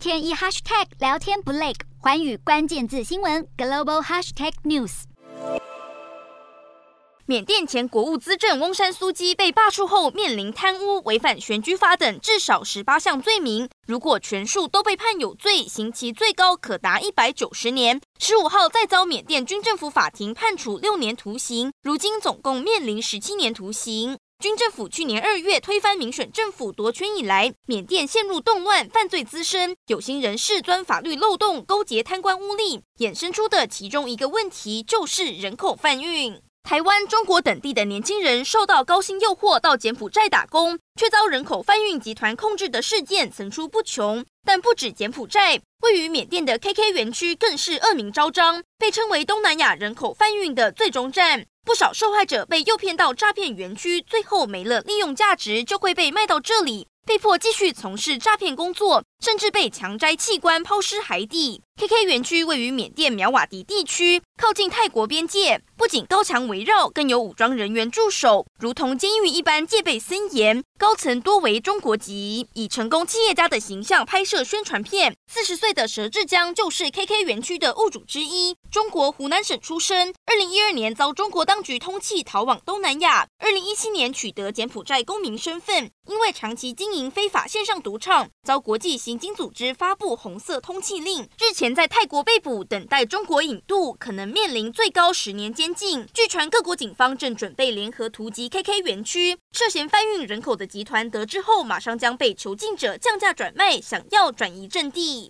天一 hashtag 聊天不累，环宇关键字新闻 global hashtag news。缅甸前国务资政翁山苏姬被罢黜后，面临贪污、违反选举法等至少十八项罪名。如果全数都被判有罪，刑期最高可达一百九十年。十五号再遭缅甸军政府法庭判处六年徒刑，如今总共面临十七年徒刑。军政府去年二月推翻民选政府夺权以来，缅甸陷入动乱，犯罪滋生，有心人士钻法律漏洞，勾结贪官污吏，衍生出的其中一个问题就是人口贩运。台湾、中国等地的年轻人受到高薪诱惑到柬埔寨打工，却遭人口贩运集团控制的事件层出不穷。但不止柬埔寨，位于缅甸的 KK 园区更是恶名昭彰，被称为东南亚人口贩运的最终站。不少受害者被诱骗到诈骗园区，最后没了利用价值，就会被卖到这里，被迫继续从事诈骗工作，甚至被强摘器官抛尸海底。KK 园区位于缅甸苗瓦迪地区，靠近泰国边界，不仅高墙围绕，更有武装人员驻守，如同监狱一般，戒备森严。高层多为中国籍，以成功企业家的形象拍摄宣传片。四十岁的佘志江就是 KK 园区的物主之一，中国湖南省出生。二零一二年遭中国当局通缉，逃往东南亚。二零一七年取得柬埔寨公民身份，因为长期经营非法线上赌场，遭国际刑刑警组织发布红色通缉令。日前在泰国被捕，等待中国引渡，可能面临最高十年监禁。据传各国警方正准备联合突击 KK 园区，涉嫌贩运人口的集团得知后，马上将被囚禁者降价转卖，想要转移阵地。